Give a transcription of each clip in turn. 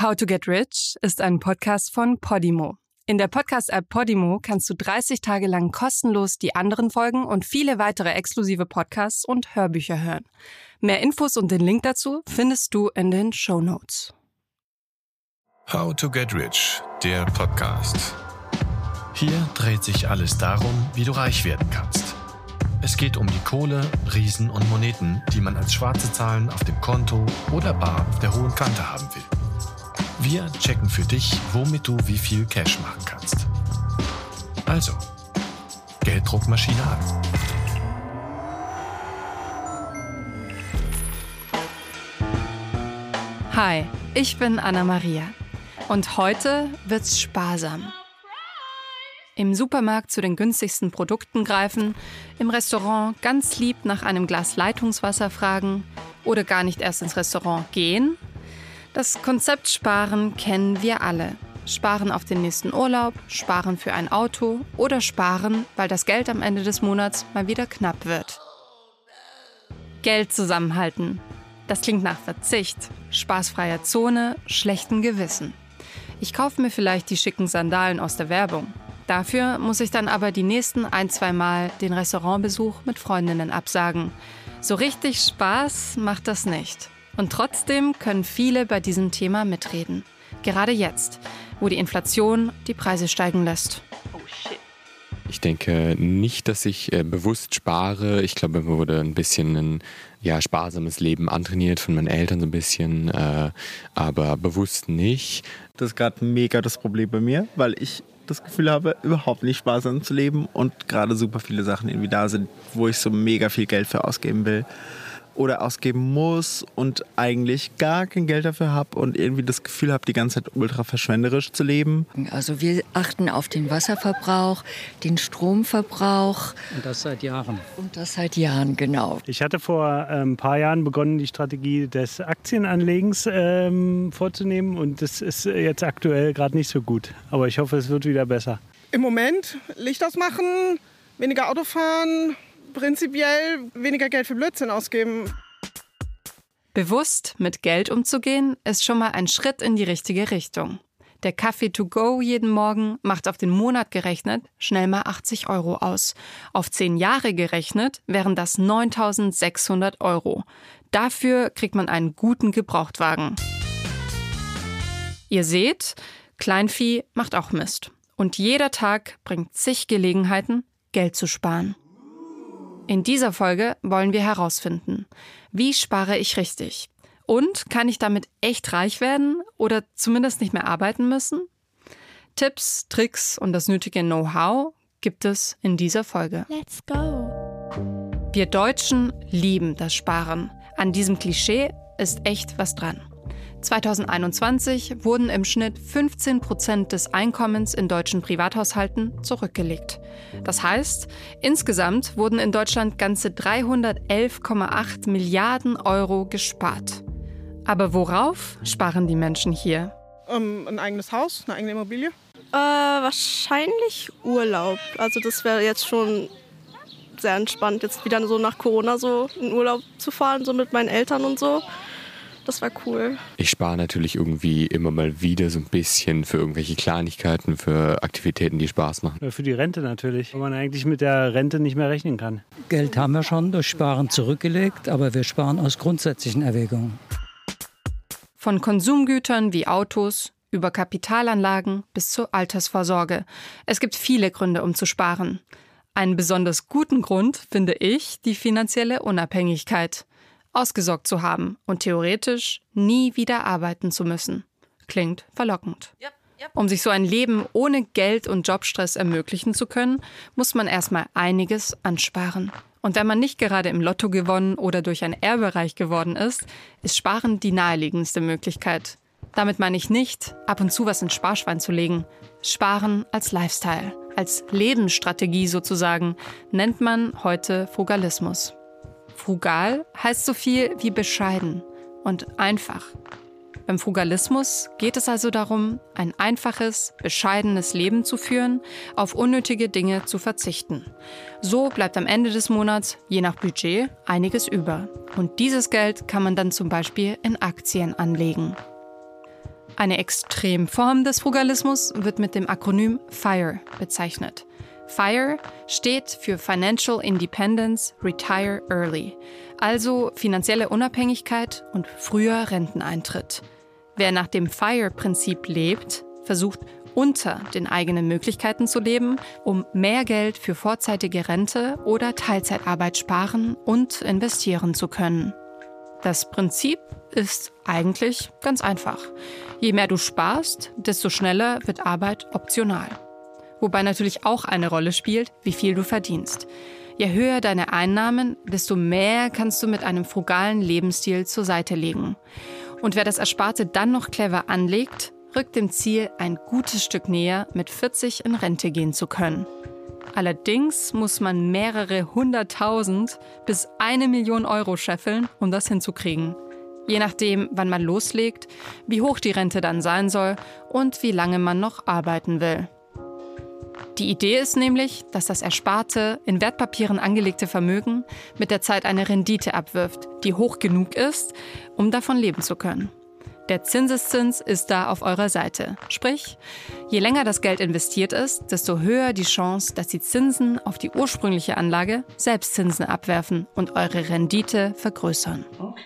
How to Get Rich ist ein Podcast von Podimo. In der Podcast-App Podimo kannst du 30 Tage lang kostenlos die anderen Folgen und viele weitere exklusive Podcasts und Hörbücher hören. Mehr Infos und den Link dazu findest du in den Show Notes. How to Get Rich, der Podcast. Hier dreht sich alles darum, wie du reich werden kannst. Es geht um die Kohle, Riesen und Moneten, die man als schwarze Zahlen auf dem Konto oder bar der hohen Kante haben will. Wir checken für dich, womit du wie viel Cash machen kannst. Also, Gelddruckmaschine an. Hi, ich bin Anna Maria und heute wird's sparsam. Im Supermarkt zu den günstigsten Produkten greifen, im Restaurant ganz lieb nach einem Glas Leitungswasser fragen oder gar nicht erst ins Restaurant gehen, das Konzept Sparen kennen wir alle. Sparen auf den nächsten Urlaub, sparen für ein Auto oder sparen, weil das Geld am Ende des Monats mal wieder knapp wird. Geld zusammenhalten. Das klingt nach Verzicht, spaßfreier Zone, schlechten Gewissen. Ich kaufe mir vielleicht die schicken Sandalen aus der Werbung. Dafür muss ich dann aber die nächsten ein, zwei Mal den Restaurantbesuch mit Freundinnen absagen. So richtig Spaß macht das nicht. Und trotzdem können viele bei diesem Thema mitreden. Gerade jetzt, wo die Inflation die Preise steigen lässt. Ich denke nicht, dass ich äh, bewusst spare. Ich glaube, mir wurde ein bisschen ein ja, sparsames Leben antrainiert von meinen Eltern so ein bisschen, äh, aber bewusst nicht. Das ist gerade mega das Problem bei mir, weil ich das Gefühl habe, überhaupt nicht sparsam zu leben und gerade super viele Sachen irgendwie da sind, wo ich so mega viel Geld für ausgeben will oder ausgeben muss und eigentlich gar kein Geld dafür habe und irgendwie das Gefühl habe, die ganze Zeit ultra verschwenderisch zu leben. Also wir achten auf den Wasserverbrauch, den Stromverbrauch. Und das seit Jahren. Und das seit Jahren, genau. Ich hatte vor ein ähm, paar Jahren begonnen, die Strategie des Aktienanlegens ähm, vorzunehmen und das ist jetzt aktuell gerade nicht so gut. Aber ich hoffe, es wird wieder besser. Im Moment Licht ausmachen, weniger Auto fahren, prinzipiell weniger Geld für Blödsinn ausgeben. Bewusst mit Geld umzugehen, ist schon mal ein Schritt in die richtige Richtung. Der Kaffee to go jeden Morgen macht auf den Monat gerechnet schnell mal 80 Euro aus. Auf 10 Jahre gerechnet wären das 9600 Euro. Dafür kriegt man einen guten Gebrauchtwagen. Ihr seht, Kleinvieh macht auch Mist. Und jeder Tag bringt zig Gelegenheiten, Geld zu sparen. In dieser Folge wollen wir herausfinden, wie spare ich richtig? Und kann ich damit echt reich werden oder zumindest nicht mehr arbeiten müssen? Tipps, Tricks und das nötige Know-how gibt es in dieser Folge. Let's go! Wir Deutschen lieben das Sparen. An diesem Klischee ist echt was dran. 2021 wurden im Schnitt 15 Prozent des Einkommens in deutschen Privathaushalten zurückgelegt. Das heißt, insgesamt wurden in Deutschland ganze 311,8 Milliarden Euro gespart. Aber worauf sparen die Menschen hier? Ähm, ein eigenes Haus, eine eigene Immobilie? Äh, wahrscheinlich Urlaub. Also das wäre jetzt schon sehr entspannt, jetzt wieder so nach Corona so in Urlaub zu fahren, so mit meinen Eltern und so. Das war cool. Ich spare natürlich irgendwie immer mal wieder so ein bisschen für irgendwelche Kleinigkeiten, für Aktivitäten, die Spaß machen. Für die Rente natürlich, weil man eigentlich mit der Rente nicht mehr rechnen kann. Geld haben wir schon durch Sparen zurückgelegt, aber wir sparen aus grundsätzlichen Erwägungen. Von Konsumgütern wie Autos über Kapitalanlagen bis zur Altersvorsorge. Es gibt viele Gründe, um zu sparen. Einen besonders guten Grund finde ich die finanzielle Unabhängigkeit ausgesorgt zu haben und theoretisch nie wieder arbeiten zu müssen. Klingt verlockend. Yep. Um sich so ein Leben ohne Geld und Jobstress ermöglichen zu können, muss man erstmal einiges ansparen. Und wenn man nicht gerade im Lotto gewonnen oder durch ein Ehrbereich geworden ist, ist Sparen die naheliegendste Möglichkeit. Damit meine ich nicht, ab und zu was ins Sparschwein zu legen. Sparen als Lifestyle, als Lebensstrategie sozusagen, nennt man heute Frugalismus. Frugal heißt so viel wie bescheiden und einfach. Beim Frugalismus geht es also darum, ein einfaches, bescheidenes Leben zu führen, auf unnötige Dinge zu verzichten. So bleibt am Ende des Monats, je nach Budget, einiges über. Und dieses Geld kann man dann zum Beispiel in Aktien anlegen. Eine Extremform des Frugalismus wird mit dem Akronym FIRE bezeichnet. FIRE steht für Financial Independence Retire Early, also finanzielle Unabhängigkeit und früher Renteneintritt. Wer nach dem FIRE-Prinzip lebt, versucht unter den eigenen Möglichkeiten zu leben, um mehr Geld für vorzeitige Rente oder Teilzeitarbeit sparen und investieren zu können. Das Prinzip ist eigentlich ganz einfach. Je mehr du sparst, desto schneller wird Arbeit optional. Wobei natürlich auch eine Rolle spielt, wie viel du verdienst. Je höher deine Einnahmen, desto mehr kannst du mit einem frugalen Lebensstil zur Seite legen. Und wer das Ersparte dann noch clever anlegt, rückt dem Ziel ein gutes Stück näher, mit 40 in Rente gehen zu können. Allerdings muss man mehrere hunderttausend bis eine Million Euro scheffeln, um das hinzukriegen. Je nachdem, wann man loslegt, wie hoch die Rente dann sein soll und wie lange man noch arbeiten will. Die Idee ist nämlich, dass das ersparte, in Wertpapieren angelegte Vermögen mit der Zeit eine Rendite abwirft, die hoch genug ist, um davon leben zu können. Der Zinseszins ist da auf eurer Seite. Sprich, je länger das Geld investiert ist, desto höher die Chance, dass die Zinsen auf die ursprüngliche Anlage selbst Zinsen abwerfen und eure Rendite vergrößern. Okay.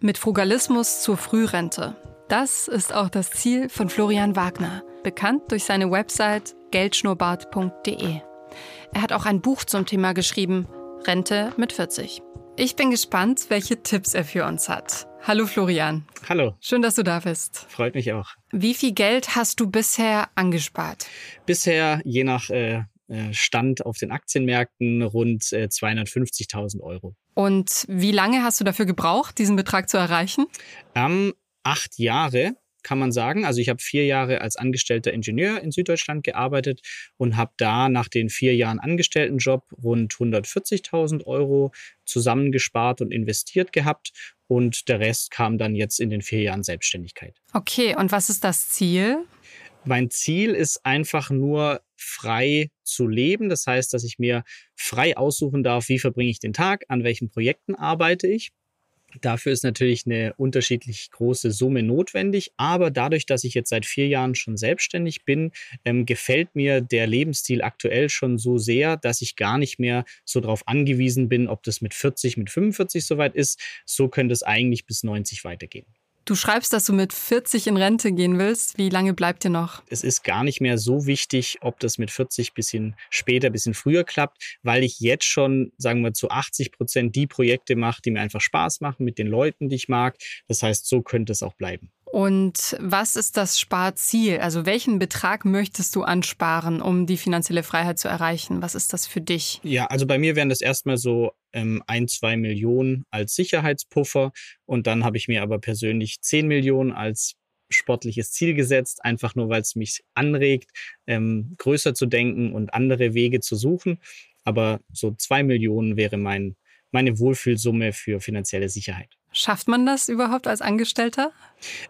Mit Frugalismus zur Frührente. Das ist auch das Ziel von Florian Wagner, bekannt durch seine Website geldschnurrbart.de. Er hat auch ein Buch zum Thema geschrieben, Rente mit 40. Ich bin gespannt, welche Tipps er für uns hat. Hallo Florian. Hallo. Schön, dass du da bist. Freut mich auch. Wie viel Geld hast du bisher angespart? Bisher, je nach äh, äh Stand auf den Aktienmärkten, rund äh, 250.000 Euro. Und wie lange hast du dafür gebraucht, diesen Betrag zu erreichen? Ähm, acht Jahre kann man sagen. Also ich habe vier Jahre als angestellter Ingenieur in Süddeutschland gearbeitet und habe da nach den vier Jahren Angestelltenjob rund 140.000 Euro zusammengespart und investiert gehabt. Und der Rest kam dann jetzt in den vier Jahren Selbstständigkeit. Okay, und was ist das Ziel? Mein Ziel ist einfach nur frei zu leben. Das heißt, dass ich mir frei aussuchen darf, wie verbringe ich den Tag, an welchen Projekten arbeite ich. Dafür ist natürlich eine unterschiedlich große Summe notwendig. Aber dadurch, dass ich jetzt seit vier Jahren schon selbstständig bin, ähm, gefällt mir der Lebensstil aktuell schon so sehr, dass ich gar nicht mehr so darauf angewiesen bin, ob das mit 40, mit 45 soweit ist. So könnte es eigentlich bis 90 weitergehen. Du schreibst, dass du mit 40 in Rente gehen willst. Wie lange bleibt dir noch? Es ist gar nicht mehr so wichtig, ob das mit 40 bisschen später, bisschen früher klappt, weil ich jetzt schon, sagen wir, zu 80 Prozent die Projekte mache, die mir einfach Spaß machen mit den Leuten, die ich mag. Das heißt, so könnte es auch bleiben. Und was ist das Sparziel? Also welchen Betrag möchtest du ansparen, um die finanzielle Freiheit zu erreichen? Was ist das für dich? Ja, also bei mir wären das erstmal so ähm, ein, zwei Millionen als Sicherheitspuffer. Und dann habe ich mir aber persönlich zehn Millionen als sportliches Ziel gesetzt, einfach nur weil es mich anregt, ähm, größer zu denken und andere Wege zu suchen. Aber so zwei Millionen wäre mein, meine Wohlfühlsumme für finanzielle Sicherheit. Schafft man das überhaupt als Angestellter?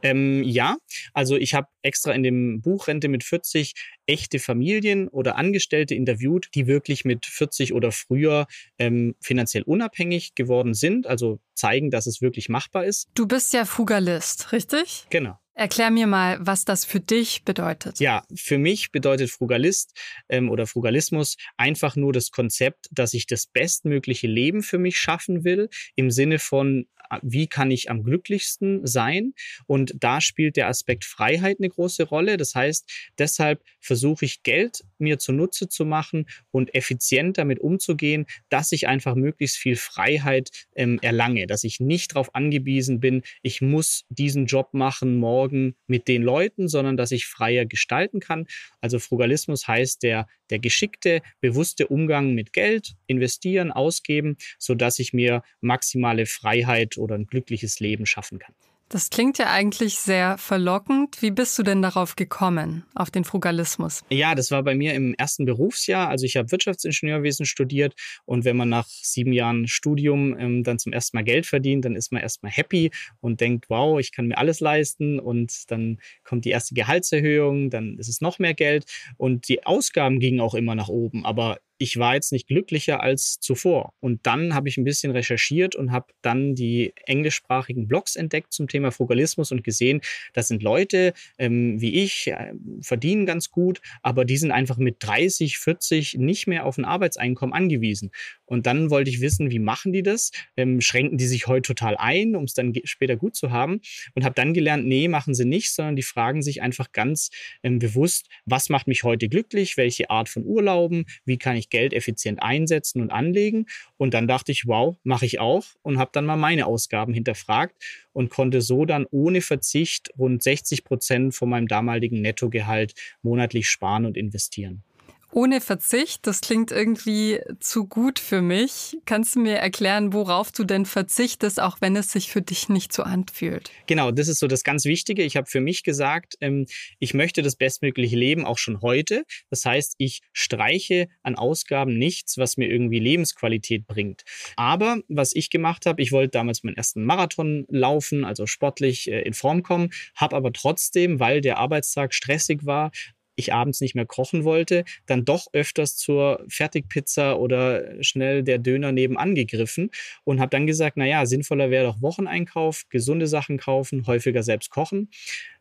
Ähm, ja, also ich habe extra in dem Buch Rente mit 40 echte Familien oder Angestellte interviewt, die wirklich mit 40 oder früher ähm, finanziell unabhängig geworden sind, also zeigen, dass es wirklich machbar ist. Du bist ja Fugalist, richtig? Genau. Erklär mir mal, was das für dich bedeutet. Ja, für mich bedeutet Frugalist ähm, oder Frugalismus einfach nur das Konzept, dass ich das bestmögliche Leben für mich schaffen will, im Sinne von, wie kann ich am glücklichsten sein? Und da spielt der Aspekt Freiheit eine große Rolle. Das heißt, deshalb versuche ich Geld mir zunutze zu machen und effizient damit umzugehen, dass ich einfach möglichst viel Freiheit ähm, erlange, dass ich nicht darauf angewiesen bin, ich muss diesen Job machen morgen mit den Leuten, sondern dass ich freier gestalten kann. Also Frugalismus heißt der, der geschickte, bewusste Umgang mit Geld, investieren, ausgeben, sodass ich mir maximale Freiheit oder ein glückliches Leben schaffen kann. Das klingt ja eigentlich sehr verlockend. Wie bist du denn darauf gekommen, auf den Frugalismus? Ja, das war bei mir im ersten Berufsjahr. Also ich habe Wirtschaftsingenieurwesen studiert und wenn man nach sieben Jahren Studium ähm, dann zum ersten Mal Geld verdient, dann ist man erstmal happy und denkt, wow, ich kann mir alles leisten und dann kommt die erste Gehaltserhöhung, dann ist es noch mehr Geld und die Ausgaben gingen auch immer nach oben. Aber ich war jetzt nicht glücklicher als zuvor. Und dann habe ich ein bisschen recherchiert und habe dann die englischsprachigen Blogs entdeckt zum Thema Frugalismus und gesehen, das sind Leute ähm, wie ich, äh, verdienen ganz gut, aber die sind einfach mit 30, 40 nicht mehr auf ein Arbeitseinkommen angewiesen. Und dann wollte ich wissen, wie machen die das? Ähm, schränken die sich heute total ein, um es dann später gut zu haben? Und habe dann gelernt, nee, machen sie nicht, sondern die fragen sich einfach ganz ähm, bewusst, was macht mich heute glücklich? Welche Art von Urlauben? Wie kann ich Geld effizient einsetzen und anlegen? Und dann dachte ich, wow, mache ich auch und habe dann mal meine Ausgaben hinterfragt und konnte so dann ohne Verzicht rund 60 Prozent von meinem damaligen Nettogehalt monatlich sparen und investieren. Ohne Verzicht, das klingt irgendwie zu gut für mich. Kannst du mir erklären, worauf du denn verzichtest, auch wenn es sich für dich nicht so anfühlt? Genau, das ist so das ganz Wichtige. Ich habe für mich gesagt, ähm, ich möchte das bestmögliche Leben auch schon heute. Das heißt, ich streiche an Ausgaben nichts, was mir irgendwie Lebensqualität bringt. Aber was ich gemacht habe, ich wollte damals meinen ersten Marathon laufen, also sportlich äh, in Form kommen, habe aber trotzdem, weil der Arbeitstag stressig war, ich abends nicht mehr kochen wollte, dann doch öfters zur Fertigpizza oder schnell der Döner nebenan gegriffen und habe dann gesagt, naja, sinnvoller wäre doch Wocheneinkauf, gesunde Sachen kaufen, häufiger selbst kochen.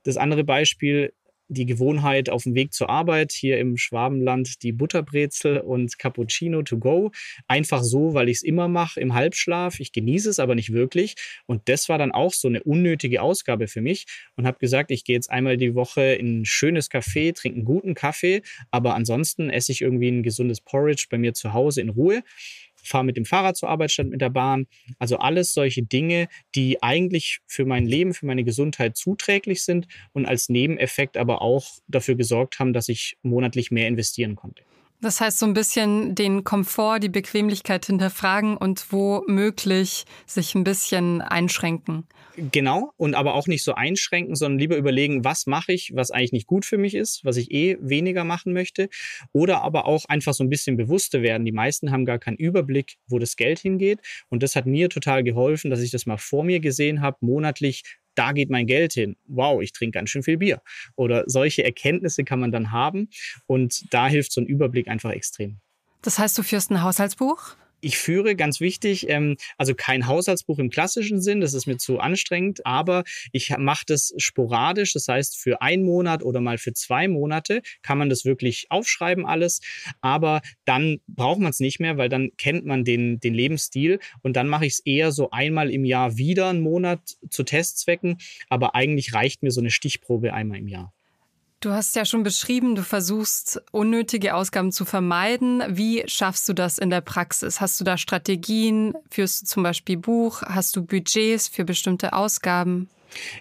Das andere Beispiel, die Gewohnheit auf dem Weg zur Arbeit hier im Schwabenland die Butterbrezel und Cappuccino to go. Einfach so, weil ich es immer mache im Halbschlaf. Ich genieße es aber nicht wirklich. Und das war dann auch so eine unnötige Ausgabe für mich und habe gesagt, ich gehe jetzt einmal die Woche in ein schönes Café, trinke einen guten Kaffee, aber ansonsten esse ich irgendwie ein gesundes Porridge bei mir zu Hause in Ruhe fahre mit dem Fahrrad zur Arbeit statt mit der Bahn. Also alles solche Dinge, die eigentlich für mein Leben, für meine Gesundheit zuträglich sind und als Nebeneffekt aber auch dafür gesorgt haben, dass ich monatlich mehr investieren konnte. Das heißt, so ein bisschen den Komfort, die Bequemlichkeit hinterfragen und womöglich sich ein bisschen einschränken. Genau, und aber auch nicht so einschränken, sondern lieber überlegen, was mache ich, was eigentlich nicht gut für mich ist, was ich eh weniger machen möchte. Oder aber auch einfach so ein bisschen bewusster werden. Die meisten haben gar keinen Überblick, wo das Geld hingeht. Und das hat mir total geholfen, dass ich das mal vor mir gesehen habe, monatlich da geht mein Geld hin. Wow, ich trinke ganz schön viel Bier. Oder solche Erkenntnisse kann man dann haben und da hilft so ein Überblick einfach extrem. Das heißt, du führst ein Haushaltsbuch? Ich führe, ganz wichtig, ähm, also kein Haushaltsbuch im klassischen Sinn, das ist mir zu anstrengend, aber ich mache das sporadisch, das heißt für einen Monat oder mal für zwei Monate kann man das wirklich aufschreiben alles, aber dann braucht man es nicht mehr, weil dann kennt man den, den Lebensstil und dann mache ich es eher so einmal im Jahr wieder einen Monat zu Testzwecken, aber eigentlich reicht mir so eine Stichprobe einmal im Jahr. Du hast ja schon beschrieben, du versuchst unnötige Ausgaben zu vermeiden. Wie schaffst du das in der Praxis? Hast du da Strategien? Führst du zum Beispiel Buch? Hast du Budgets für bestimmte Ausgaben?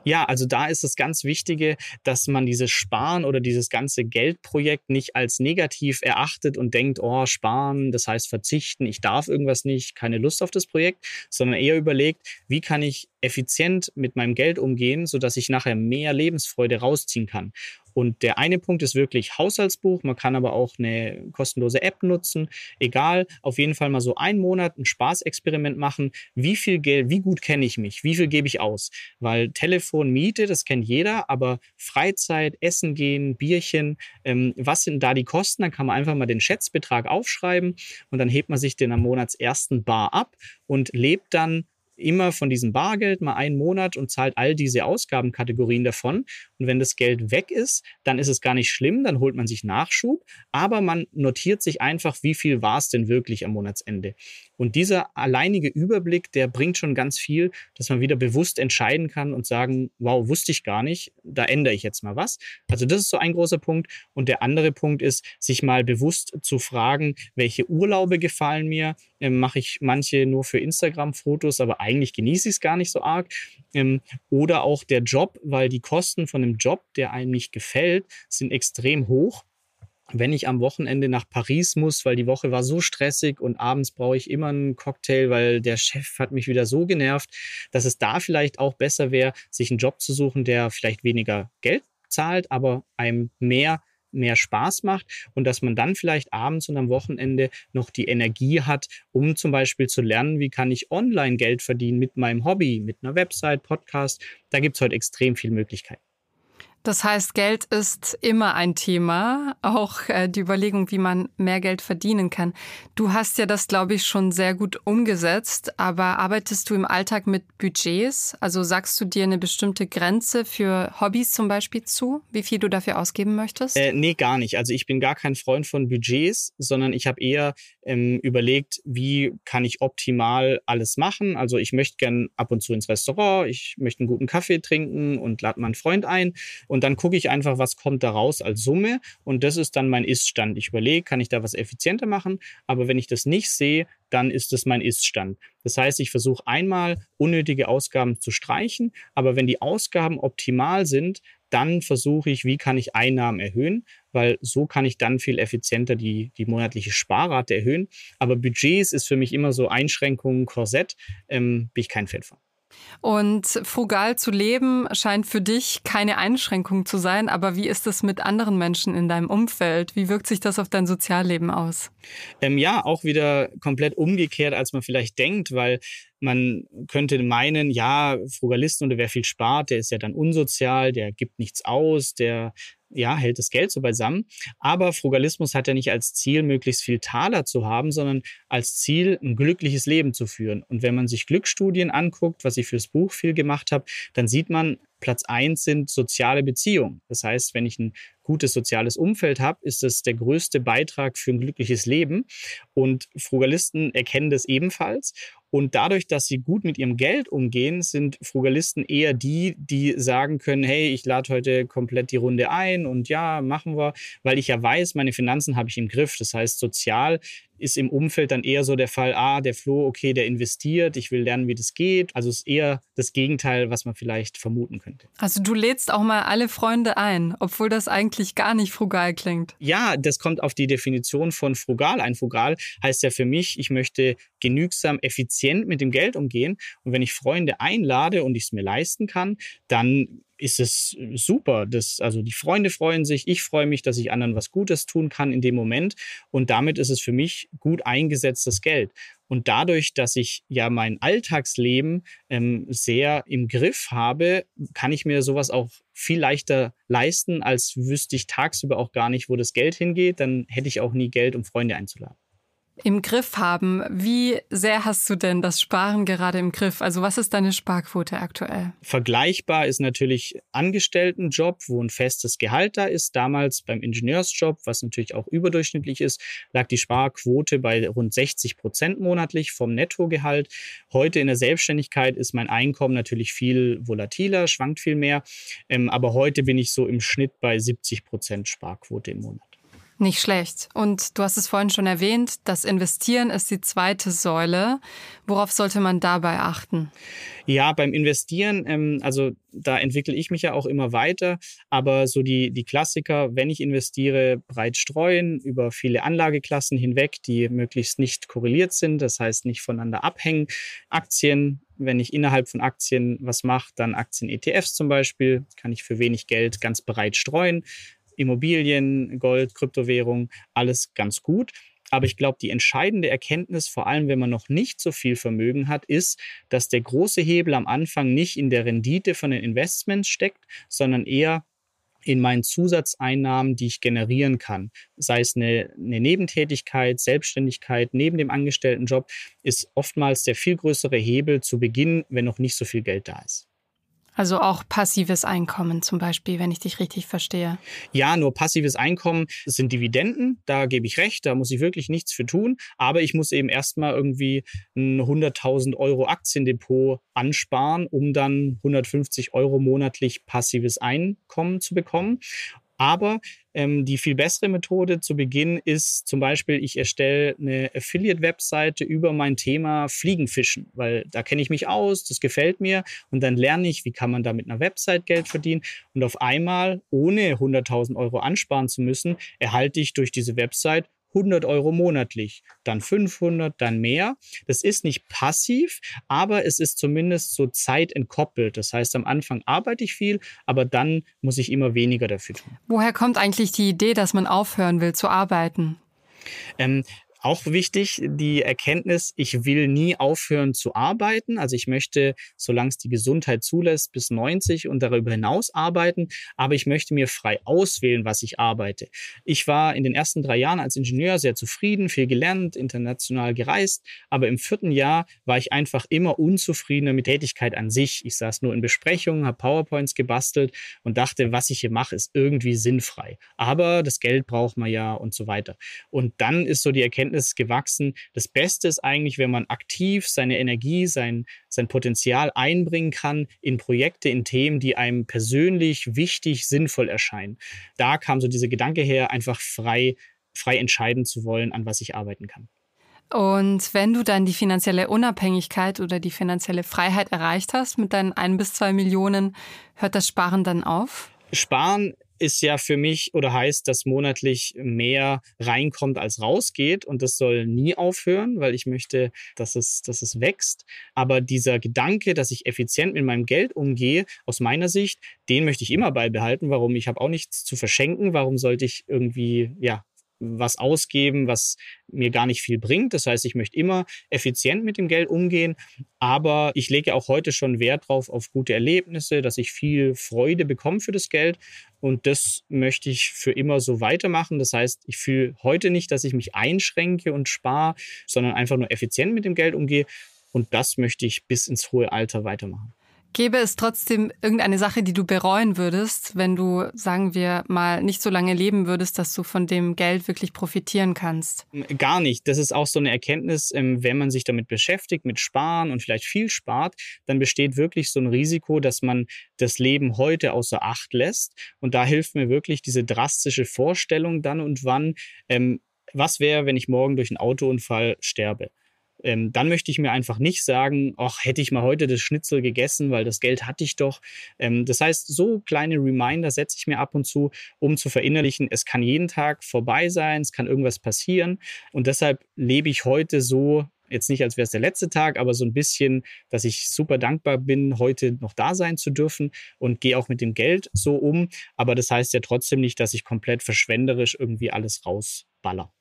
Ja, also da ist das ganz Wichtige, dass man dieses Sparen oder dieses ganze Geldprojekt nicht als negativ erachtet und denkt, oh, sparen, das heißt verzichten, ich darf irgendwas nicht, keine Lust auf das Projekt, sondern eher überlegt, wie kann ich effizient mit meinem Geld umgehen, sodass ich nachher mehr Lebensfreude rausziehen kann. Und der eine Punkt ist wirklich Haushaltsbuch. Man kann aber auch eine kostenlose App nutzen. Egal, auf jeden Fall mal so einen Monat ein Spaßexperiment machen. Wie viel Geld, wie gut kenne ich mich? Wie viel gebe ich aus? Weil Telefon, Miete, das kennt jeder, aber Freizeit, Essen gehen, Bierchen, ähm, was sind da die Kosten? Dann kann man einfach mal den Schätzbetrag aufschreiben und dann hebt man sich den am Monatsersten bar ab und lebt dann immer von diesem Bargeld mal einen Monat und zahlt all diese Ausgabenkategorien davon. Und wenn das Geld weg ist, dann ist es gar nicht schlimm, dann holt man sich Nachschub, aber man notiert sich einfach, wie viel war es denn wirklich am Monatsende. Und dieser alleinige Überblick, der bringt schon ganz viel, dass man wieder bewusst entscheiden kann und sagen, wow, wusste ich gar nicht, da ändere ich jetzt mal was. Also das ist so ein großer Punkt. Und der andere Punkt ist, sich mal bewusst zu fragen, welche Urlaube gefallen mir. Ähm, Mache ich manche nur für Instagram-Fotos, aber eigentlich genieße ich es gar nicht so arg. Ähm, oder auch der Job, weil die Kosten von einem Job, der einem nicht gefällt, sind extrem hoch wenn ich am Wochenende nach Paris muss, weil die Woche war so stressig und abends brauche ich immer einen Cocktail, weil der Chef hat mich wieder so genervt, dass es da vielleicht auch besser wäre, sich einen Job zu suchen, der vielleicht weniger Geld zahlt, aber einem mehr mehr Spaß macht und dass man dann vielleicht abends und am Wochenende noch die Energie hat, um zum Beispiel zu lernen, wie kann ich online Geld verdienen mit meinem Hobby, mit einer Website, Podcast. Da gibt es heute extrem viele Möglichkeiten. Das heißt, Geld ist immer ein Thema, auch äh, die Überlegung, wie man mehr Geld verdienen kann. Du hast ja das, glaube ich, schon sehr gut umgesetzt, aber arbeitest du im Alltag mit Budgets? Also sagst du dir eine bestimmte Grenze für Hobbys zum Beispiel zu, wie viel du dafür ausgeben möchtest? Äh, nee, gar nicht. Also ich bin gar kein Freund von Budgets, sondern ich habe eher ähm, überlegt, wie kann ich optimal alles machen. Also ich möchte gern ab und zu ins Restaurant, ich möchte einen guten Kaffee trinken und lade meinen Freund ein und dann gucke ich einfach, was kommt da raus als Summe. Und das ist dann mein Ist-Stand. Ich überlege, kann ich da was effizienter machen? Aber wenn ich das nicht sehe, dann ist das mein Ist-Stand. Das heißt, ich versuche einmal unnötige Ausgaben zu streichen, aber wenn die Ausgaben optimal sind, dann versuche ich, wie kann ich Einnahmen erhöhen, weil so kann ich dann viel effizienter die, die monatliche Sparrate erhöhen. Aber Budgets ist für mich immer so Einschränkungen, Korsett, ähm, bin ich kein Fan von. Und frugal zu leben scheint für dich keine Einschränkung zu sein, aber wie ist es mit anderen Menschen in deinem Umfeld? Wie wirkt sich das auf dein Sozialleben aus? Ähm, ja, auch wieder komplett umgekehrt, als man vielleicht denkt, weil man könnte meinen, ja, Frugalisten oder wer viel spart, der ist ja dann unsozial, der gibt nichts aus, der ja, hält das Geld so beisammen. Aber Frugalismus hat ja nicht als Ziel, möglichst viel Taler zu haben, sondern als Ziel, ein glückliches Leben zu führen. Und wenn man sich Glücksstudien anguckt, was ich fürs Buch viel gemacht habe, dann sieht man, Platz eins sind soziale Beziehungen. Das heißt, wenn ich ein gutes soziales Umfeld habe, ist das der größte Beitrag für ein glückliches Leben. Und Frugalisten erkennen das ebenfalls. Und dadurch, dass sie gut mit ihrem Geld umgehen, sind Frugalisten eher die, die sagen können, hey, ich lade heute komplett die Runde ein und ja, machen wir, weil ich ja weiß, meine Finanzen habe ich im Griff. Das heißt, sozial ist im Umfeld dann eher so der Fall, ah, der Flo, okay, der investiert, ich will lernen, wie das geht. Also ist eher das Gegenteil, was man vielleicht vermuten könnte. Also du lädst auch mal alle Freunde ein, obwohl das eigentlich gar nicht frugal klingt. Ja, das kommt auf die Definition von frugal ein. Frugal heißt ja für mich, ich möchte genügsam effizient mit dem Geld umgehen. Und wenn ich Freunde einlade und ich es mir leisten kann, dann ist es super. Das, also die Freunde freuen sich, ich freue mich, dass ich anderen was Gutes tun kann in dem Moment. Und damit ist es für mich gut eingesetztes Geld. Und dadurch, dass ich ja mein Alltagsleben ähm, sehr im Griff habe, kann ich mir sowas auch viel leichter leisten, als wüsste ich tagsüber auch gar nicht, wo das Geld hingeht. Dann hätte ich auch nie Geld, um Freunde einzuladen im Griff haben. Wie sehr hast du denn das Sparen gerade im Griff? Also was ist deine Sparquote aktuell? Vergleichbar ist natürlich Angestelltenjob, wo ein festes Gehalt da ist. Damals beim Ingenieursjob, was natürlich auch überdurchschnittlich ist, lag die Sparquote bei rund 60 Prozent monatlich vom Nettogehalt. Heute in der Selbstständigkeit ist mein Einkommen natürlich viel volatiler, schwankt viel mehr. Ähm, aber heute bin ich so im Schnitt bei 70 Prozent Sparquote im Monat. Nicht schlecht. Und du hast es vorhin schon erwähnt, das Investieren ist die zweite Säule. Worauf sollte man dabei achten? Ja, beim Investieren, ähm, also da entwickle ich mich ja auch immer weiter, aber so die, die Klassiker, wenn ich investiere, breit streuen über viele Anlageklassen hinweg, die möglichst nicht korreliert sind, das heißt nicht voneinander abhängen. Aktien, wenn ich innerhalb von Aktien was mache, dann Aktien-ETFs zum Beispiel, kann ich für wenig Geld ganz breit streuen. Immobilien, Gold, Kryptowährung, alles ganz gut. Aber ich glaube, die entscheidende Erkenntnis, vor allem wenn man noch nicht so viel Vermögen hat, ist, dass der große Hebel am Anfang nicht in der Rendite von den Investments steckt, sondern eher in meinen Zusatzeinnahmen, die ich generieren kann. Sei es eine, eine, Nebentätigkeit, Selbstständigkeit neben dem Angestelltenjob, ist oftmals der viel größere Hebel zu Beginn, wenn noch nicht so viel Geld da ist. Also auch passives Einkommen zum Beispiel, wenn ich dich richtig verstehe. Ja, nur passives Einkommen sind Dividenden, da gebe ich recht, da muss ich wirklich nichts für tun. Aber ich muss eben erstmal irgendwie ein 100.000 Euro Aktiendepot ansparen, um dann 150 Euro monatlich passives Einkommen zu bekommen. Aber ähm, die viel bessere Methode zu Beginn ist zum Beispiel, ich erstelle eine Affiliate-Webseite über mein Thema Fliegenfischen, weil da kenne ich mich aus, das gefällt mir und dann lerne ich, wie kann man da mit einer Website Geld verdienen. Und auf einmal, ohne 100.000 Euro ansparen zu müssen, erhalte ich durch diese Website 100 Euro monatlich, dann 500, dann mehr. Das ist nicht passiv, aber es ist zumindest so zeitentkoppelt. Das heißt, am Anfang arbeite ich viel, aber dann muss ich immer weniger dafür tun. Woher kommt eigentlich die Idee, dass man aufhören will zu arbeiten? Ähm, auch wichtig, die Erkenntnis, ich will nie aufhören zu arbeiten. Also ich möchte, solange es die Gesundheit zulässt, bis 90 und darüber hinaus arbeiten, aber ich möchte mir frei auswählen, was ich arbeite. Ich war in den ersten drei Jahren als Ingenieur sehr zufrieden, viel gelernt, international gereist, aber im vierten Jahr war ich einfach immer unzufriedener mit Tätigkeit an sich. Ich saß nur in Besprechungen, habe PowerPoints gebastelt und dachte, was ich hier mache, ist irgendwie sinnfrei. Aber das Geld braucht man ja und so weiter. Und dann ist so die Erkenntnis, Erkenntnis gewachsen. Das Beste ist eigentlich, wenn man aktiv seine Energie, sein, sein Potenzial einbringen kann in Projekte, in Themen, die einem persönlich wichtig, sinnvoll erscheinen. Da kam so dieser Gedanke her, einfach frei, frei entscheiden zu wollen, an was ich arbeiten kann. Und wenn du dann die finanzielle Unabhängigkeit oder die finanzielle Freiheit erreicht hast mit deinen ein bis zwei Millionen, hört das Sparen dann auf? Sparen ist ja für mich oder heißt, dass monatlich mehr reinkommt als rausgeht und das soll nie aufhören, weil ich möchte, dass es, dass es wächst. Aber dieser Gedanke, dass ich effizient mit meinem Geld umgehe, aus meiner Sicht, den möchte ich immer beibehalten. Warum? Ich habe auch nichts zu verschenken. Warum sollte ich irgendwie, ja, was ausgeben, was mir gar nicht viel bringt. Das heißt, ich möchte immer effizient mit dem Geld umgehen, aber ich lege auch heute schon Wert drauf auf gute Erlebnisse, dass ich viel Freude bekomme für das Geld und das möchte ich für immer so weitermachen. Das heißt, ich fühle heute nicht, dass ich mich einschränke und spare, sondern einfach nur effizient mit dem Geld umgehe und das möchte ich bis ins hohe Alter weitermachen. Gäbe es trotzdem irgendeine Sache, die du bereuen würdest, wenn du, sagen wir mal, nicht so lange leben würdest, dass du von dem Geld wirklich profitieren kannst? Gar nicht. Das ist auch so eine Erkenntnis, ähm, wenn man sich damit beschäftigt, mit Sparen und vielleicht viel spart, dann besteht wirklich so ein Risiko, dass man das Leben heute außer Acht lässt. Und da hilft mir wirklich diese drastische Vorstellung dann und wann, ähm, was wäre, wenn ich morgen durch einen Autounfall sterbe? Ähm, dann möchte ich mir einfach nicht sagen, ach, hätte ich mal heute das Schnitzel gegessen, weil das Geld hatte ich doch. Ähm, das heißt, so kleine Reminder setze ich mir ab und zu, um zu verinnerlichen, es kann jeden Tag vorbei sein, es kann irgendwas passieren. Und deshalb lebe ich heute so, jetzt nicht, als wäre es der letzte Tag, aber so ein bisschen, dass ich super dankbar bin, heute noch da sein zu dürfen und gehe auch mit dem Geld so um. Aber das heißt ja trotzdem nicht, dass ich komplett verschwenderisch irgendwie alles rausballer.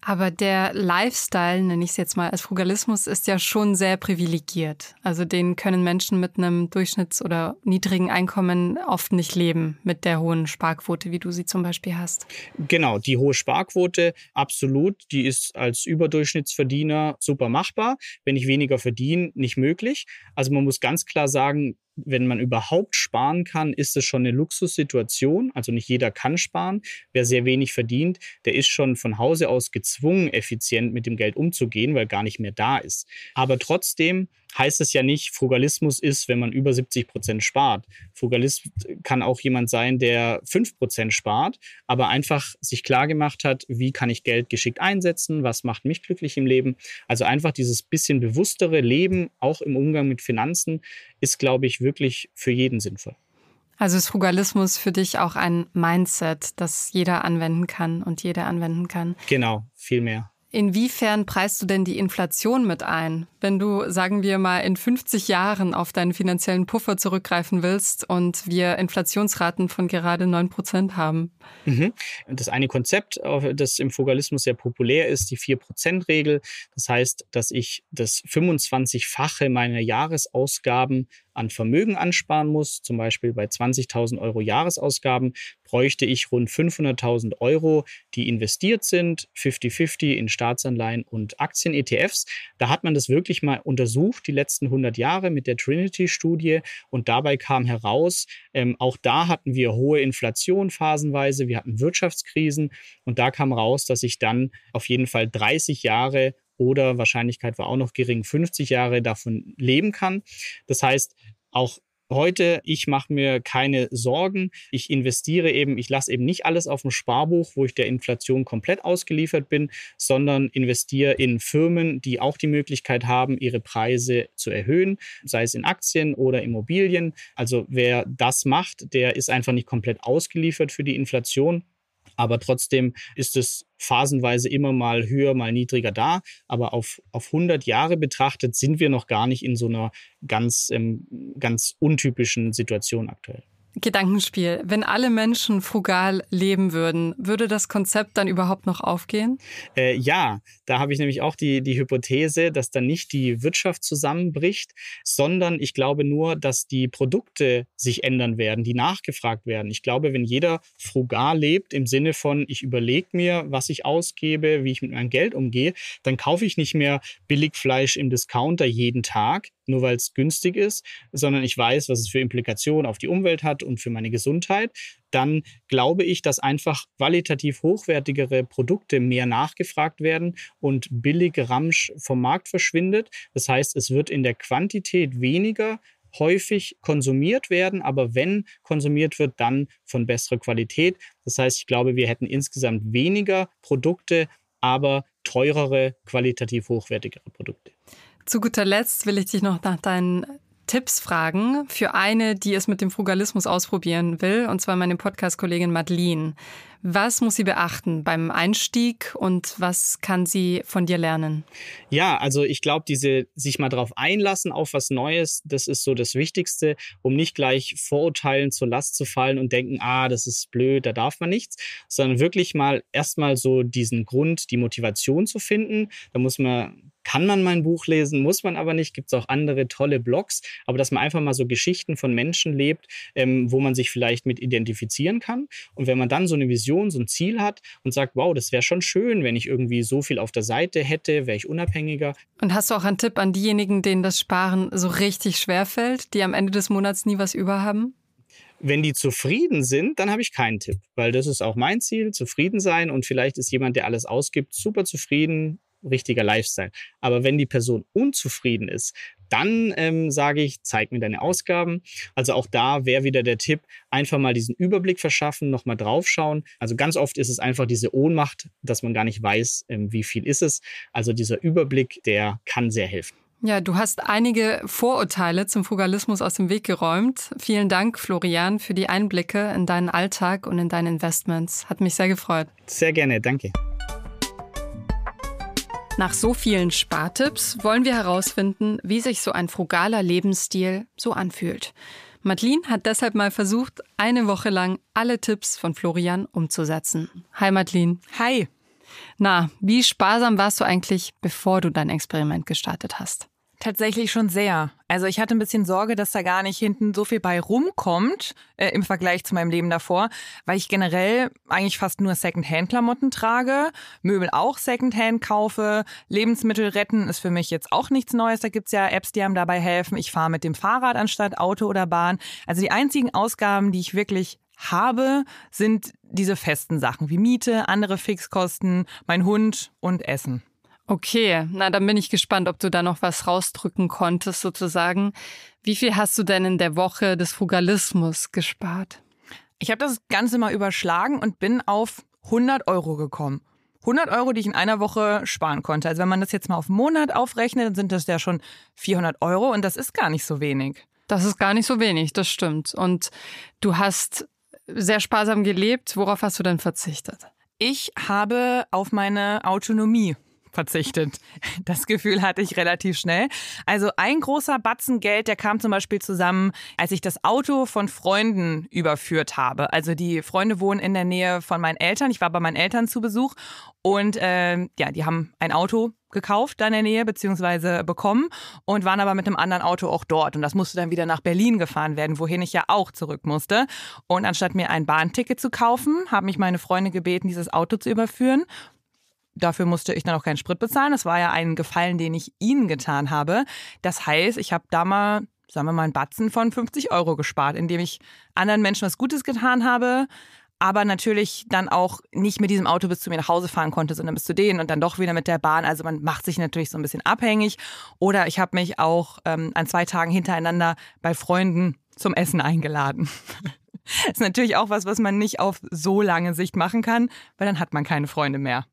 Aber der Lifestyle, nenne ich es jetzt mal als Frugalismus, ist ja schon sehr privilegiert. Also den können Menschen mit einem Durchschnitts- oder niedrigen Einkommen oft nicht leben, mit der hohen Sparquote, wie du sie zum Beispiel hast. Genau, die hohe Sparquote, absolut, die ist als Überdurchschnittsverdiener super machbar. Wenn ich weniger verdiene, nicht möglich. Also man muss ganz klar sagen, wenn man überhaupt sparen kann, ist es schon eine Luxussituation. Also nicht jeder kann sparen. Wer sehr wenig verdient, der ist schon von Hause aus gezwungen, effizient mit dem Geld umzugehen, weil gar nicht mehr da ist. Aber trotzdem heißt es ja nicht, Frugalismus ist, wenn man über 70 Prozent spart. Frugalist kann auch jemand sein, der 5 Prozent spart, aber einfach sich klar gemacht hat, wie kann ich Geld geschickt einsetzen, was macht mich glücklich im Leben. Also einfach dieses bisschen bewusstere Leben, auch im Umgang mit Finanzen, ist, glaube ich, wirklich für jeden sinnvoll. Also ist Frugalismus für dich auch ein Mindset, das jeder anwenden kann und jeder anwenden kann? Genau, viel mehr. Inwiefern preist du denn die Inflation mit ein? Wenn du, sagen wir mal, in 50 Jahren auf deinen finanziellen Puffer zurückgreifen willst und wir Inflationsraten von gerade 9 Prozent haben. Mhm. Das eine Konzept, das im Fugalismus sehr populär ist, die 4-Prozent-Regel. Das heißt, dass ich das 25-fache meiner Jahresausgaben an Vermögen ansparen muss, zum Beispiel bei 20.000 Euro Jahresausgaben, bräuchte ich rund 500.000 Euro, die investiert sind, 50-50 in Staatsanleihen und Aktien-ETFs. Da hat man das wirklich mal untersucht, die letzten 100 Jahre mit der Trinity-Studie und dabei kam heraus, ähm, auch da hatten wir hohe Inflation phasenweise, wir hatten Wirtschaftskrisen und da kam raus, dass ich dann auf jeden Fall 30 Jahre oder Wahrscheinlichkeit war auch noch gering, 50 Jahre davon leben kann. Das heißt, auch Heute, ich mache mir keine Sorgen. Ich investiere eben, ich lasse eben nicht alles auf dem Sparbuch, wo ich der Inflation komplett ausgeliefert bin, sondern investiere in Firmen, die auch die Möglichkeit haben, ihre Preise zu erhöhen, sei es in Aktien oder Immobilien. Also wer das macht, der ist einfach nicht komplett ausgeliefert für die Inflation. Aber trotzdem ist es phasenweise immer mal höher, mal niedriger da. Aber auf, auf 100 Jahre betrachtet sind wir noch gar nicht in so einer ganz, ähm, ganz untypischen Situation aktuell. Gedankenspiel. Wenn alle Menschen frugal leben würden, würde das Konzept dann überhaupt noch aufgehen? Äh, ja, da habe ich nämlich auch die, die Hypothese, dass dann nicht die Wirtschaft zusammenbricht, sondern ich glaube nur, dass die Produkte sich ändern werden, die nachgefragt werden. Ich glaube, wenn jeder frugal lebt, im Sinne von, ich überlege mir, was ich ausgebe, wie ich mit meinem Geld umgehe, dann kaufe ich nicht mehr Billigfleisch im Discounter jeden Tag, nur weil es günstig ist, sondern ich weiß, was es für Implikationen auf die Umwelt hat und für meine Gesundheit, dann glaube ich, dass einfach qualitativ hochwertigere Produkte mehr nachgefragt werden und billige Ramsch vom Markt verschwindet. Das heißt, es wird in der Quantität weniger häufig konsumiert werden, aber wenn konsumiert wird, dann von besserer Qualität. Das heißt, ich glaube, wir hätten insgesamt weniger Produkte, aber teurere, qualitativ hochwertigere Produkte. Zu guter Letzt will ich dich noch nach deinen Tipps fragen für eine, die es mit dem Frugalismus ausprobieren will, und zwar meine Podcast-Kollegin Madeline. Was muss sie beachten beim Einstieg und was kann sie von dir lernen? Ja, also ich glaube, diese sich mal drauf einlassen auf was Neues, das ist so das Wichtigste, um nicht gleich Vorurteilen zur Last zu fallen und denken, ah, das ist blöd, da darf man nichts, sondern wirklich mal erstmal so diesen Grund, die Motivation zu finden. Da muss man kann man mein Buch lesen, muss man aber nicht. Gibt es auch andere tolle Blogs, aber dass man einfach mal so Geschichten von Menschen lebt, ähm, wo man sich vielleicht mit identifizieren kann. Und wenn man dann so eine Vision, so ein Ziel hat und sagt, wow, das wäre schon schön, wenn ich irgendwie so viel auf der Seite hätte, wäre ich unabhängiger. Und hast du auch einen Tipp an diejenigen, denen das Sparen so richtig schwer fällt, die am Ende des Monats nie was über haben? Wenn die zufrieden sind, dann habe ich keinen Tipp, weil das ist auch mein Ziel, zufrieden sein. Und vielleicht ist jemand, der alles ausgibt, super zufrieden, richtiger Lifestyle. Aber wenn die Person unzufrieden ist, dann ähm, sage ich, zeig mir deine Ausgaben. Also auch da wäre wieder der Tipp, einfach mal diesen Überblick verschaffen, nochmal draufschauen. Also ganz oft ist es einfach diese Ohnmacht, dass man gar nicht weiß, ähm, wie viel ist es. Also dieser Überblick, der kann sehr helfen. Ja, du hast einige Vorurteile zum Frugalismus aus dem Weg geräumt. Vielen Dank, Florian, für die Einblicke in deinen Alltag und in deine Investments. Hat mich sehr gefreut. Sehr gerne, danke. Nach so vielen Spartipps wollen wir herausfinden, wie sich so ein frugaler Lebensstil so anfühlt. Madeline hat deshalb mal versucht, eine Woche lang alle Tipps von Florian umzusetzen. Hi Madeline. Hi. Na, wie sparsam warst du eigentlich, bevor du dein Experiment gestartet hast? Tatsächlich schon sehr. Also ich hatte ein bisschen Sorge, dass da gar nicht hinten so viel bei rumkommt äh, im Vergleich zu meinem Leben davor, weil ich generell eigentlich fast nur Secondhand-Klamotten trage, Möbel auch Secondhand kaufe, Lebensmittel retten ist für mich jetzt auch nichts Neues. Da gibt's ja Apps, die einem dabei helfen. Ich fahre mit dem Fahrrad anstatt Auto oder Bahn. Also die einzigen Ausgaben, die ich wirklich habe, sind diese festen Sachen wie Miete, andere Fixkosten, mein Hund und Essen. Okay, na dann bin ich gespannt, ob du da noch was rausdrücken konntest sozusagen. Wie viel hast du denn in der Woche des Frugalismus gespart? Ich habe das Ganze mal überschlagen und bin auf 100 Euro gekommen. 100 Euro, die ich in einer Woche sparen konnte. Also wenn man das jetzt mal auf einen Monat aufrechnet, dann sind das ja schon 400 Euro und das ist gar nicht so wenig. Das ist gar nicht so wenig, das stimmt. Und du hast sehr sparsam gelebt. Worauf hast du denn verzichtet? Ich habe auf meine Autonomie verzichtet. Das Gefühl hatte ich relativ schnell. Also ein großer Batzen Geld, der kam zum Beispiel zusammen, als ich das Auto von Freunden überführt habe. Also die Freunde wohnen in der Nähe von meinen Eltern. Ich war bei meinen Eltern zu Besuch und äh, ja, die haben ein Auto gekauft da in der Nähe beziehungsweise bekommen und waren aber mit einem anderen Auto auch dort und das musste dann wieder nach Berlin gefahren werden, wohin ich ja auch zurück musste. Und anstatt mir ein Bahnticket zu kaufen, haben mich meine Freunde gebeten, dieses Auto zu überführen Dafür musste ich dann auch keinen Sprit bezahlen. Das war ja ein Gefallen, den ich ihnen getan habe. Das heißt, ich habe da mal, sagen wir mal, einen Batzen von 50 Euro gespart, indem ich anderen Menschen was Gutes getan habe, aber natürlich dann auch nicht mit diesem Auto bis zu mir nach Hause fahren konnte, sondern bis zu denen und dann doch wieder mit der Bahn. Also man macht sich natürlich so ein bisschen abhängig. Oder ich habe mich auch ähm, an zwei Tagen hintereinander bei Freunden zum Essen eingeladen. Ist natürlich auch was, was man nicht auf so lange Sicht machen kann, weil dann hat man keine Freunde mehr.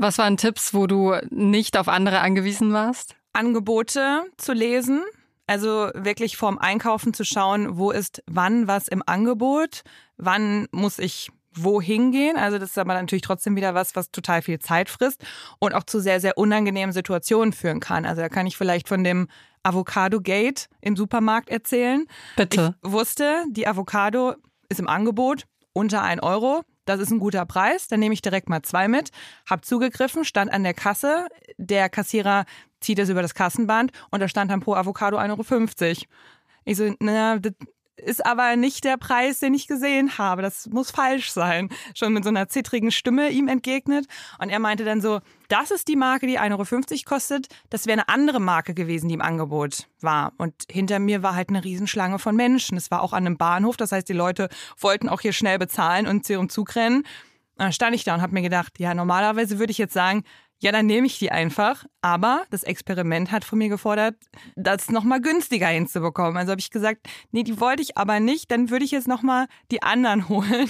Was waren Tipps, wo du nicht auf andere angewiesen warst? Angebote zu lesen. Also wirklich vorm Einkaufen zu schauen, wo ist wann was im Angebot, wann muss ich wohin gehen. Also das ist aber natürlich trotzdem wieder was, was total viel Zeit frisst und auch zu sehr, sehr unangenehmen Situationen führen kann. Also da kann ich vielleicht von dem Avocado Gate im Supermarkt erzählen. Bitte. Ich wusste, die Avocado ist im Angebot unter 1 Euro. Das ist ein guter Preis. Dann nehme ich direkt mal zwei mit. Hab zugegriffen, stand an der Kasse. Der Kassierer zieht es über das Kassenband und da stand dann pro Avocado 1,50 Euro. Ich so, na, das ist aber nicht der Preis, den ich gesehen habe. Das muss falsch sein. Schon mit so einer zittrigen Stimme ihm entgegnet. Und er meinte dann so, das ist die Marke, die 1,50 Euro kostet. Das wäre eine andere Marke gewesen, die im Angebot war. Und hinter mir war halt eine Riesenschlange von Menschen. Es war auch an einem Bahnhof. Das heißt, die Leute wollten auch hier schnell bezahlen und zu ihrem Zug rennen. dann stand ich da und habe mir gedacht, ja, normalerweise würde ich jetzt sagen, ja, dann nehme ich die einfach. Aber das Experiment hat von mir gefordert, das nochmal günstiger hinzubekommen. Also habe ich gesagt, nee, die wollte ich aber nicht. Dann würde ich jetzt nochmal die anderen holen.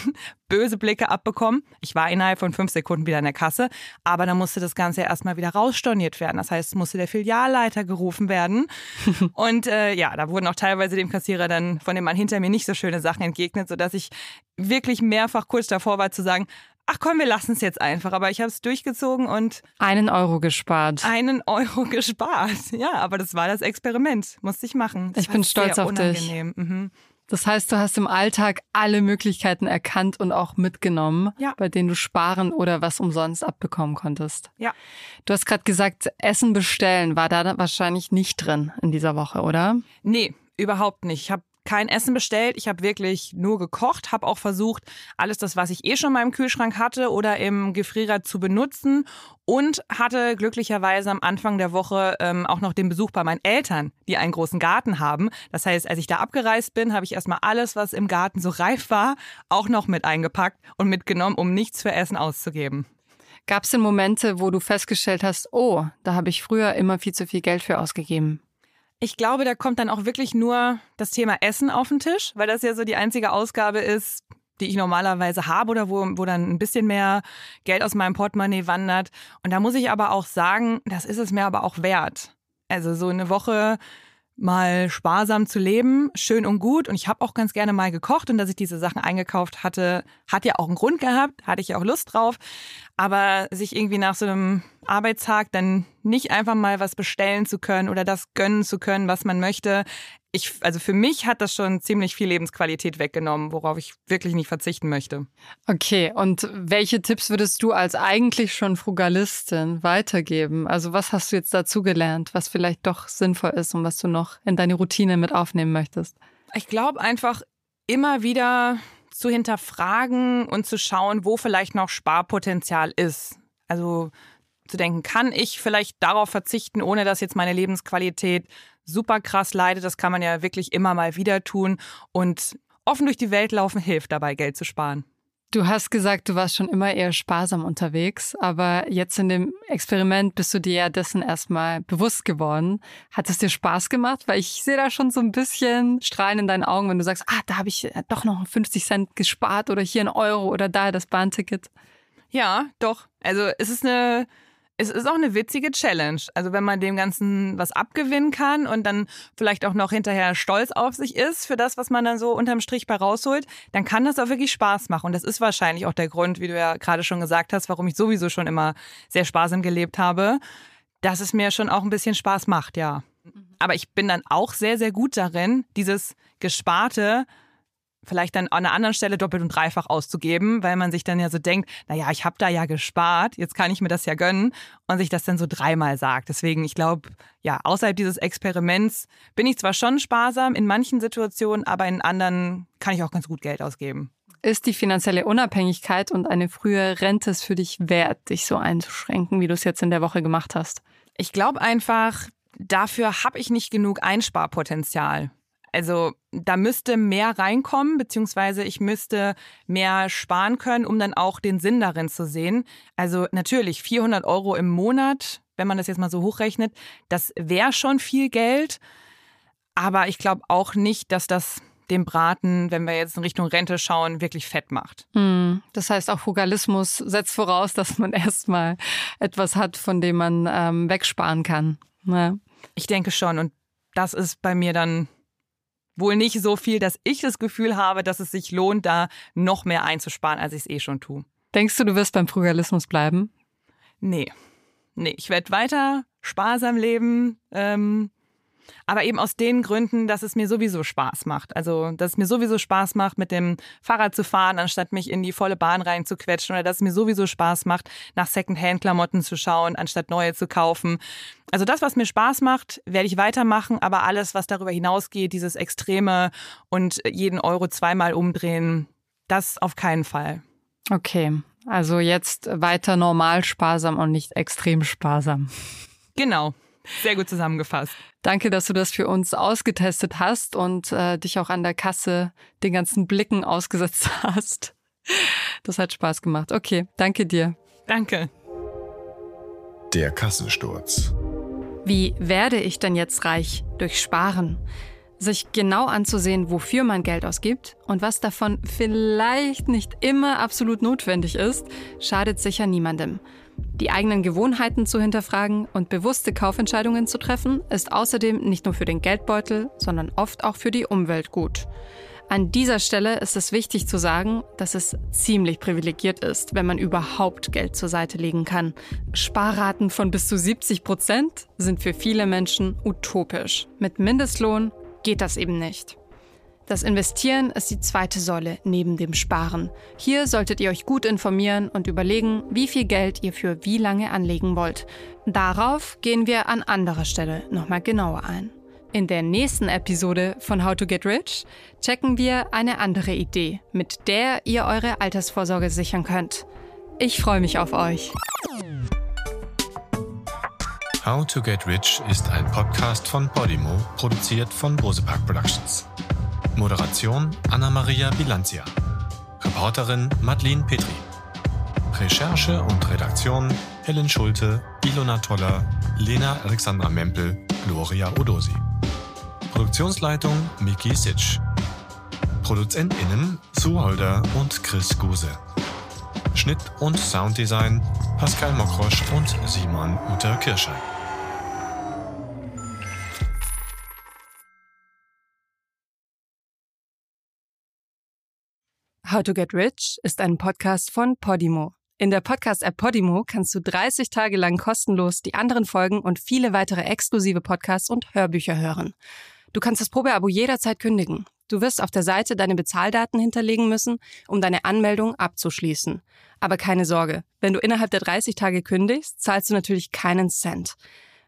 Böse Blicke abbekommen. Ich war innerhalb von fünf Sekunden wieder in der Kasse. Aber dann musste das Ganze erstmal wieder rausstorniert werden. Das heißt, es musste der Filialleiter gerufen werden. Und äh, ja, da wurden auch teilweise dem Kassierer dann von dem Mann hinter mir nicht so schöne Sachen entgegnet, sodass ich wirklich mehrfach kurz davor war zu sagen, ach komm, wir lassen es jetzt einfach. Aber ich habe es durchgezogen und. Einen Euro gespart. Einen Euro gespart. Ja, aber das war das Experiment. Musste ich machen. Das ich bin stolz auf unangenehm. dich. Mhm. Das heißt, du hast im Alltag alle Möglichkeiten erkannt und auch mitgenommen, ja. bei denen du sparen oder was umsonst abbekommen konntest. Ja. Du hast gerade gesagt, Essen bestellen war da wahrscheinlich nicht drin in dieser Woche, oder? Nee, überhaupt nicht. Ich habe kein Essen bestellt. Ich habe wirklich nur gekocht, habe auch versucht, alles das, was ich eh schon mal im Kühlschrank hatte oder im Gefrierer zu benutzen und hatte glücklicherweise am Anfang der Woche ähm, auch noch den Besuch bei meinen Eltern, die einen großen Garten haben. Das heißt, als ich da abgereist bin, habe ich erstmal alles, was im Garten so reif war, auch noch mit eingepackt und mitgenommen, um nichts für Essen auszugeben. Gab es denn Momente, wo du festgestellt hast, oh, da habe ich früher immer viel zu viel Geld für ausgegeben? Ich glaube, da kommt dann auch wirklich nur das Thema Essen auf den Tisch, weil das ja so die einzige Ausgabe ist, die ich normalerweise habe oder wo, wo dann ein bisschen mehr Geld aus meinem Portemonnaie wandert. Und da muss ich aber auch sagen, das ist es mir aber auch wert. Also so eine Woche mal sparsam zu leben, schön und gut. Und ich habe auch ganz gerne mal gekocht und dass ich diese Sachen eingekauft hatte, hat ja auch einen Grund gehabt, hatte ich ja auch Lust drauf. Aber sich irgendwie nach so einem Arbeitstag dann nicht einfach mal was bestellen zu können oder das gönnen zu können, was man möchte. Ich, also für mich hat das schon ziemlich viel Lebensqualität weggenommen, worauf ich wirklich nicht verzichten möchte. Okay, und welche Tipps würdest du als eigentlich schon Frugalistin weitergeben? Also was hast du jetzt dazu gelernt, was vielleicht doch sinnvoll ist und was du noch in deine Routine mit aufnehmen möchtest? Ich glaube einfach immer wieder zu hinterfragen und zu schauen, wo vielleicht noch Sparpotenzial ist. Also zu denken, kann ich vielleicht darauf verzichten, ohne dass jetzt meine Lebensqualität super krass leidet. Das kann man ja wirklich immer mal wieder tun. Und offen durch die Welt laufen hilft dabei, Geld zu sparen. Du hast gesagt, du warst schon immer eher sparsam unterwegs, aber jetzt in dem Experiment bist du dir ja dessen erstmal bewusst geworden. Hat es dir Spaß gemacht? Weil ich sehe da schon so ein bisschen Strahlen in deinen Augen, wenn du sagst, ah, da habe ich doch noch 50 Cent gespart oder hier ein Euro oder da das Bahnticket. Ja, doch. Also es ist eine es ist auch eine witzige Challenge. Also wenn man dem Ganzen was abgewinnen kann und dann vielleicht auch noch hinterher stolz auf sich ist für das, was man dann so unterm Strich bei rausholt, dann kann das auch wirklich Spaß machen. Und das ist wahrscheinlich auch der Grund, wie du ja gerade schon gesagt hast, warum ich sowieso schon immer sehr sparsam gelebt habe, dass es mir schon auch ein bisschen Spaß macht, ja. Aber ich bin dann auch sehr, sehr gut darin, dieses Gesparte vielleicht dann an einer anderen Stelle doppelt und dreifach auszugeben, weil man sich dann ja so denkt, naja, ich habe da ja gespart, jetzt kann ich mir das ja gönnen und sich das dann so dreimal sagt. Deswegen, ich glaube, ja, außerhalb dieses Experiments bin ich zwar schon sparsam in manchen Situationen, aber in anderen kann ich auch ganz gut Geld ausgeben. Ist die finanzielle Unabhängigkeit und eine frühe Rente es für dich wert, dich so einzuschränken, wie du es jetzt in der Woche gemacht hast? Ich glaube einfach, dafür habe ich nicht genug Einsparpotenzial. Also da müsste mehr reinkommen, beziehungsweise ich müsste mehr sparen können, um dann auch den Sinn darin zu sehen. Also natürlich 400 Euro im Monat, wenn man das jetzt mal so hochrechnet, das wäre schon viel Geld. Aber ich glaube auch nicht, dass das dem Braten, wenn wir jetzt in Richtung Rente schauen, wirklich fett macht. Hm. Das heißt, auch Frugalismus setzt voraus, dass man erstmal etwas hat, von dem man ähm, wegsparen kann. Ja. Ich denke schon. Und das ist bei mir dann wohl nicht so viel, dass ich das Gefühl habe, dass es sich lohnt, da noch mehr einzusparen, als ich es eh schon tue. Denkst du, du wirst beim Frugalismus bleiben? Nee. Nee, ich werde weiter sparsam leben. Ähm, aber eben aus den Gründen, dass es mir sowieso Spaß macht. Also, dass es mir sowieso Spaß macht, mit dem Fahrrad zu fahren, anstatt mich in die volle Bahn reinzuquetschen oder dass es mir sowieso Spaß macht, nach Secondhand-Klamotten zu schauen, anstatt neue zu kaufen. Also das, was mir Spaß macht, werde ich weitermachen, aber alles, was darüber hinausgeht, dieses Extreme und jeden Euro zweimal umdrehen, das auf keinen Fall. Okay, also jetzt weiter normal sparsam und nicht extrem sparsam. Genau. Sehr gut zusammengefasst. Danke, dass du das für uns ausgetestet hast und äh, dich auch an der Kasse den ganzen Blicken ausgesetzt hast. Das hat Spaß gemacht. Okay, danke dir. Danke. Der Kassensturz. Wie werde ich denn jetzt reich? Durch Sparen. Sich genau anzusehen, wofür man Geld ausgibt und was davon vielleicht nicht immer absolut notwendig ist, schadet sicher niemandem. Die eigenen Gewohnheiten zu hinterfragen und bewusste Kaufentscheidungen zu treffen, ist außerdem nicht nur für den Geldbeutel, sondern oft auch für die Umwelt gut. An dieser Stelle ist es wichtig zu sagen, dass es ziemlich privilegiert ist, wenn man überhaupt Geld zur Seite legen kann. Sparraten von bis zu 70 Prozent sind für viele Menschen utopisch. Mit Mindestlohn geht das eben nicht. Das Investieren ist die zweite Säule neben dem Sparen. Hier solltet ihr euch gut informieren und überlegen, wie viel Geld ihr für wie lange anlegen wollt. Darauf gehen wir an anderer Stelle nochmal genauer ein. In der nächsten Episode von How to Get Rich checken wir eine andere Idee, mit der ihr eure Altersvorsorge sichern könnt. Ich freue mich auf euch. How to Get Rich ist ein Podcast von Podimo, produziert von Bosepark Productions. Moderation Anna-Maria Bilanzia. Reporterin Madeleine Petri. Recherche und Redaktion Helen Schulte, Ilona Toller, Lena Alexandra Mempel, Gloria Odosi. Produktionsleitung Miki Sitsch. ProduzentInnen Sue Holder und Chris Guse. Schnitt und Sounddesign Pascal Mokrosch und Simon Uter Kirscher. How to Get Rich ist ein Podcast von Podimo. In der Podcast-App Podimo kannst du 30 Tage lang kostenlos die anderen Folgen und viele weitere exklusive Podcasts und Hörbücher hören. Du kannst das Probeabo jederzeit kündigen. Du wirst auf der Seite deine Bezahldaten hinterlegen müssen, um deine Anmeldung abzuschließen. Aber keine Sorge, wenn du innerhalb der 30 Tage kündigst, zahlst du natürlich keinen Cent.